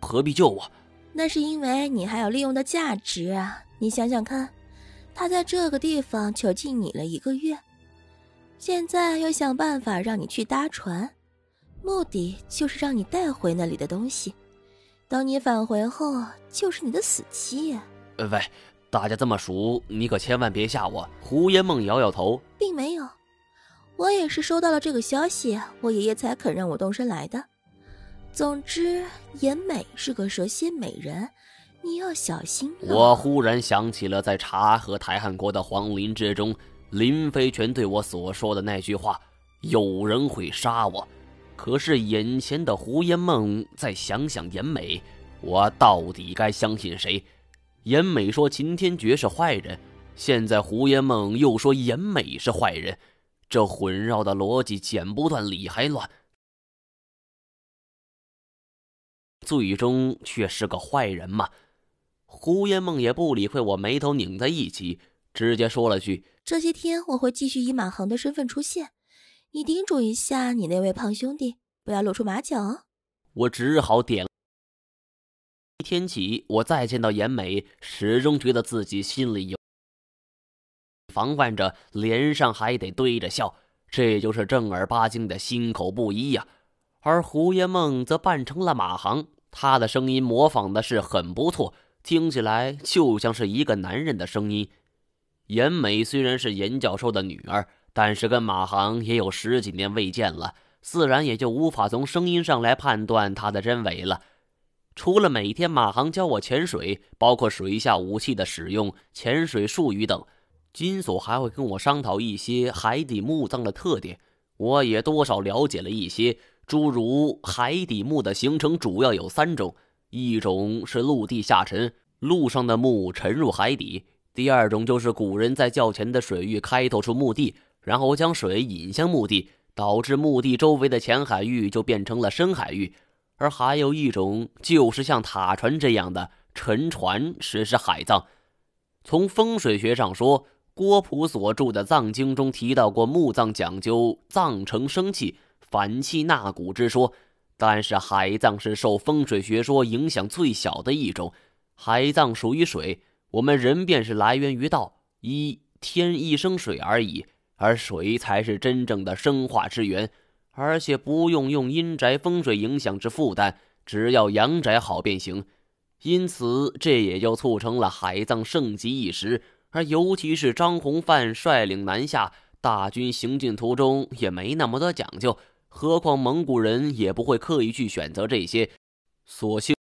何必救我？那是因为你还有利用的价值啊！你想想看，他在这个地方囚禁你了一个月，现在又想办法让你去搭船，目的就是让你带回那里的东西。等你返回后，就是你的死期。呃，喂，大家这么熟，你可千万别吓我。胡烟梦摇摇头，并没有，我也是收到了这个消息，我爷爷才肯让我动身来的。总之，颜美是个蛇蝎美人，你要小心。我忽然想起了在察合台汗国的皇陵之中，林飞泉对我所说的那句话：“有人会杀我。”可是眼前的胡烟梦，再想想颜美，我到底该相信谁？颜美说秦天觉是坏人，现在胡烟梦又说颜美是坏人，这混绕的逻辑剪不断理还乱，最终却是个坏人嘛？胡烟梦也不理会我，眉头拧在一起，直接说了句：“这些天我会继续以马航的身份出现。”你叮嘱一下你那位胖兄弟，不要露出马脚。我只好点。一天起，我再见到严美，始终觉得自己心里有防范着，脸上还得堆着笑，这就是正儿八经的心口不一呀。而胡烟梦则扮成了马航，他的声音模仿的是很不错，听起来就像是一个男人的声音。严美虽然是严教授的女儿。但是跟马航也有十几年未见了，自然也就无法从声音上来判断他的真伪了。除了每天马航教我潜水，包括水下武器的使用、潜水术语等，金锁还会跟我商讨一些海底墓葬的特点。我也多少了解了一些，诸如海底墓的形成主要有三种：一种是陆地下沉，陆上的墓沉入海底；第二种就是古人在较浅的水域开拓出墓地。然后将水引向墓地，导致墓地周围的浅海域就变成了深海域。而还有一种，就是像塔船这样的沉船实施海葬。从风水学上说，郭璞所著的《藏经》中提到过墓葬讲究葬成生气、反气纳骨之说，但是海葬是受风水学说影响最小的一种。海葬属于水，我们人便是来源于道，一天一生水而已。而水才是真正的生化之源，而且不用用阴宅风水影响之负担，只要阳宅好便行。因此，这也就促成了海葬盛极一时。而尤其是张弘范率领南下，大军行进途中也没那么多讲究，何况蒙古人也不会刻意去选择这些，索性。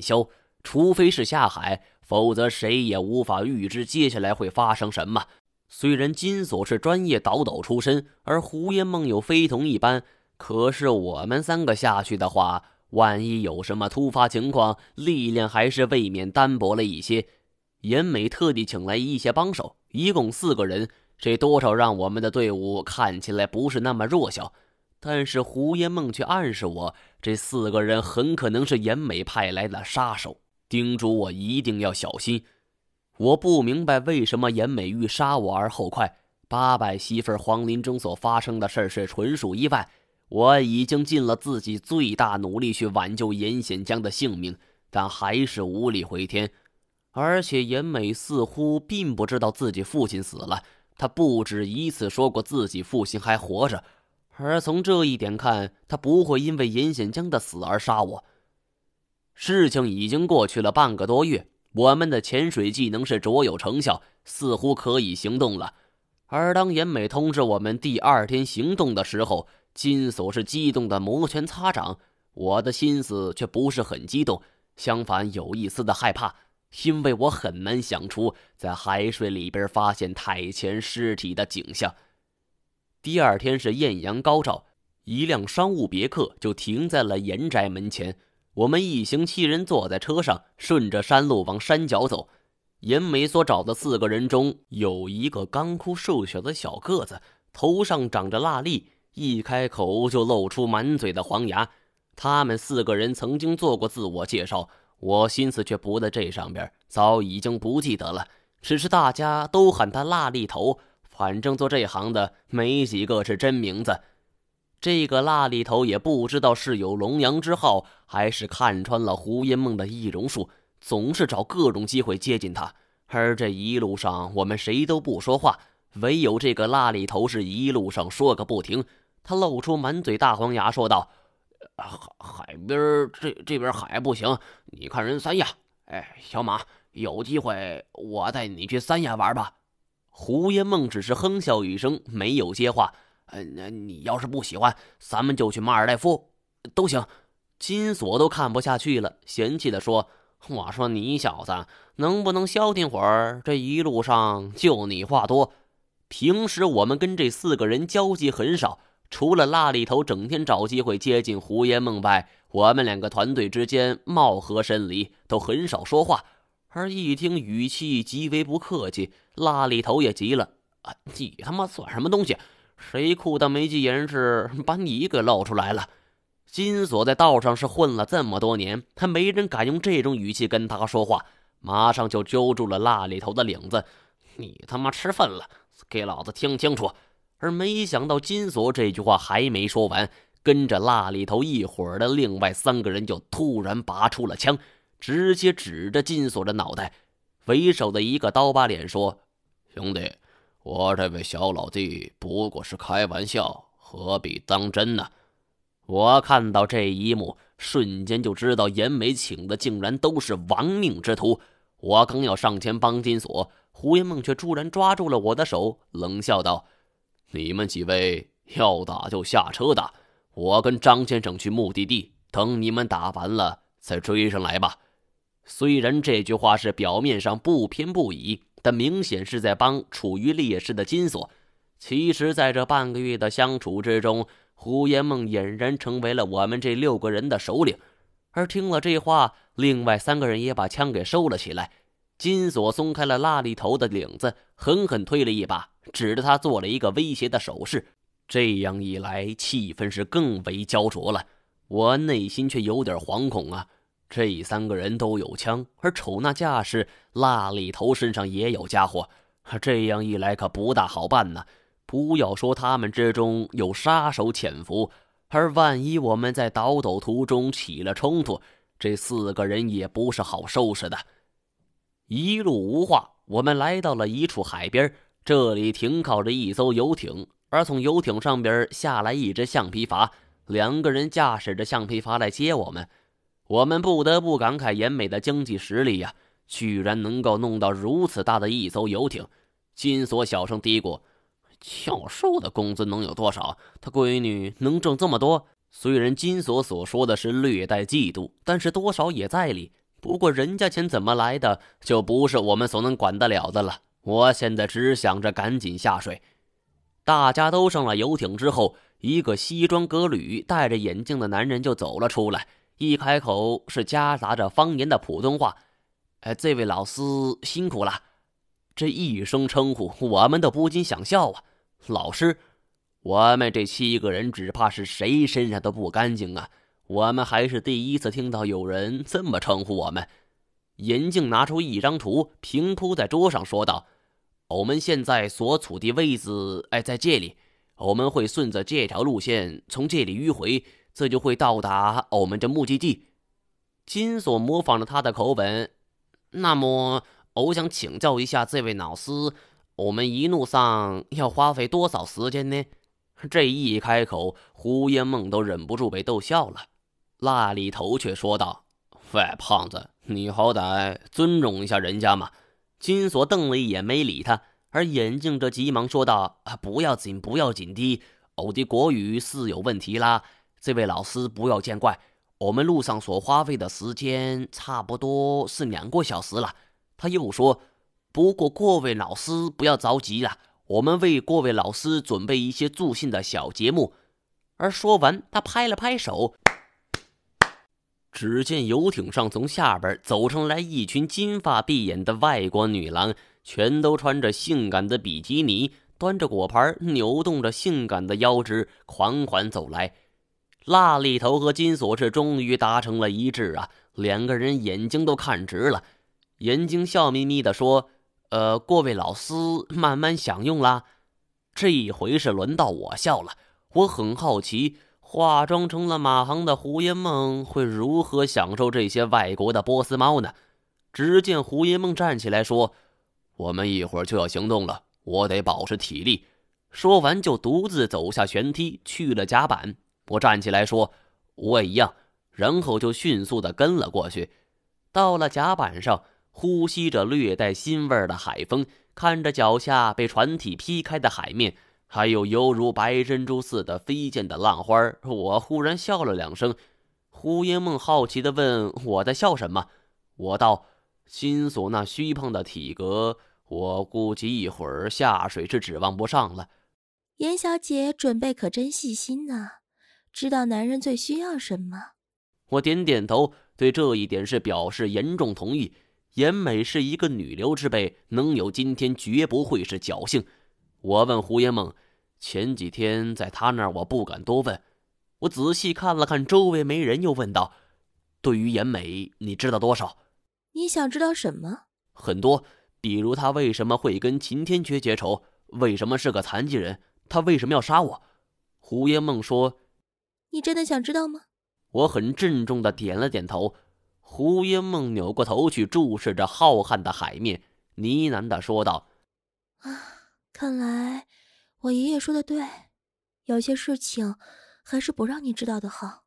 消，除非是下海，否则谁也无法预知接下来会发生什么。虽然金锁是专业倒斗出身，而胡烟梦有非同一般，可是我们三个下去的话，万一有什么突发情况，力量还是未免单薄了一些。严美特地请来一些帮手，一共四个人，这多少让我们的队伍看起来不是那么弱小。但是胡烟梦却暗示我，这四个人很可能是严美派来的杀手，叮嘱我一定要小心。我不明白为什么严美欲杀我而后快。八百媳妇黄林中所发生的事是纯属意外，我已经尽了自己最大努力去挽救严显江的性命，但还是无力回天。而且严美似乎并不知道自己父亲死了，他不止一次说过自己父亲还活着。而从这一点看，他不会因为严显江的死而杀我。事情已经过去了半个多月，我们的潜水技能是卓有成效，似乎可以行动了。而当严美通知我们第二天行动的时候，金锁是激动的摩拳擦掌，我的心思却不是很激动，相反有一丝的害怕，因为我很难想出在海水里边发现太前尸体的景象。第二天是艳阳高照，一辆商务别克就停在了严宅门前。我们一行七人坐在车上，顺着山路往山脚走。严美所找的四个人中有一个干枯瘦小的小个子，头上长着蜡粒，一开口就露出满嘴的黄牙。他们四个人曾经做过自我介绍，我心思却不在这上边，早已经不记得了。只是大家都喊他蜡力头，反正做这行的没几个是真名字。这个蜡力头也不知道是有龙阳之好，还是看穿了胡因梦的易容术，总是找各种机会接近他。而这一路上，我们谁都不说话，唯有这个蜡力头是一路上说个不停。他露出满嘴大黄牙，说道。海海边这这边海不行，你看人三亚。哎，小马，有机会我带你去三亚玩吧。胡烟梦只是哼笑一声，没有接话。嗯，那你要是不喜欢，咱们就去马尔代夫，都行。金锁都看不下去了，嫌弃的说：“我说你小子能不能消停会儿？这一路上就你话多。平时我们跟这四个人交集很少。”除了蜡里头整天找机会接近胡烟梦外，我们两个团队之间貌合神离，都很少说话。而一听语气极为不客气，蜡里头也急了：“啊，你他妈算什么东西？谁裤裆没系严实，把你给露出来了？”金锁在道上是混了这么多年，他没人敢用这种语气跟他说话，马上就揪住了辣里头的领子：“你他妈吃饭了？给老子听清楚！”而没想到，金锁这句话还没说完，跟着辣里头一伙的另外三个人就突然拔出了枪，直接指着金锁的脑袋。为首的一个刀疤脸说：“兄弟，我这位小老弟不过是开玩笑，何必当真呢？”我看到这一幕，瞬间就知道严美请的竟然都是亡命之徒。我刚要上前帮金锁，胡云梦却突然抓住了我的手，冷笑道。你们几位要打就下车打，我跟张先生去目的地，等你们打完了再追上来吧。虽然这句话是表面上不偏不倚，但明显是在帮处于劣势的金锁。其实，在这半个月的相处之中，胡延梦俨然成为了我们这六个人的首领。而听了这话，另外三个人也把枪给收了起来。金锁松开了拉里头的领子，狠狠推了一把。指着他做了一个威胁的手势，这样一来，气氛是更为焦灼了。我内心却有点惶恐啊！这三个人都有枪，而瞅那架势，蜡里头身上也有家伙，这样一来可不大好办呢。不要说他们之中有杀手潜伏，而万一我们在倒斗途中起了冲突，这四个人也不是好收拾的。一路无话，我们来到了一处海边。这里停靠着一艘游艇，而从游艇上边下来一只橡皮筏，两个人驾驶着橡皮筏来接我们。我们不得不感慨严美的经济实力呀，居然能够弄到如此大的一艘游艇。金锁小声嘀咕：“教授的工资能有多少？他闺女能挣这么多？”虽然金锁所说的是略带嫉妒，但是多少也在理。不过人家钱怎么来的，就不是我们所能管得了的了。我现在只想着赶紧下水。大家都上了游艇之后，一个西装革履、戴着眼镜的男人就走了出来。一开口是夹杂着方言的普通话：“哎，这位老师辛苦了。”这一声称呼，我们都不禁想笑啊！老师，我们这七个人只怕是谁身上都不干净啊！我们还是第一次听到有人这么称呼我们。银镜拿出一张图，平铺在桌上，说道。我们现在所处的位置，哎，在这里。我们会顺着这条路线从这里迂回，这就会到达我们的目的地。金锁模仿着他的口吻。那么，我想请教一下这位老师，我们一路上要花费多少时间呢？这一开口，胡烟梦都忍不住被逗笑了。那里头却说道：“喂，胖子，你好歹尊重一下人家嘛。”金锁瞪了一眼，没理他。而眼镜这急忙说道：“啊，不要紧，不要紧的，我的国语是有问题啦。这位老师不要见怪，我们路上所花费的时间差不多是两个小时了。”他又说：“不过各位老师不要着急了，我们为各位老师准备一些助兴的小节目。”而说完，他拍了拍手。只见游艇上从下边走上来一群金发碧眼的外国女郎，全都穿着性感的比基尼，端着果盘，扭动着性感的腰肢，缓缓走来。蜡里头和金锁是终于达成了一致啊！两个人眼睛都看直了。眼睛笑眯眯的说：“呃，各位老师慢慢享用啦。”这一回是轮到我笑了。我很好奇，化妆成了马航的胡因梦会如何享受这些外国的波斯猫呢？只见胡因梦站起来说：“我们一会儿就要行动了，我得保持体力。”说完就独自走下舷梯去了甲板。我站起来说：“我也一样。”然后就迅速的跟了过去。到了甲板上，呼吸着略带腥味的海风，看着脚下被船体劈开的海面，还有犹如白珍珠似的飞溅的浪花，我忽然笑了两声。胡因梦好奇的问我在笑什么，我道：“心锁那虚胖的体格，我估计一会儿下水是指望不上了。”严小姐准备可真细心呢，知道男人最需要什么。我点点头，对这一点是表示严重同意。严美是一个女流之辈，能有今天绝不会是侥幸。我问胡延梦，前几天在他那儿，我不敢多问。我仔细看了看周围没人，又问道：“对于严美，你知道多少？”你想知道什么？很多，比如他为什么会跟秦天缺结仇，为什么是个残疾人。他为什么要杀我？胡烟梦说：“你真的想知道吗？”我很郑重的点了点头。胡烟梦扭过头去注视着浩瀚的海面，呢喃的说道：“啊，看来我爷爷说的对，有些事情还是不让你知道的好。”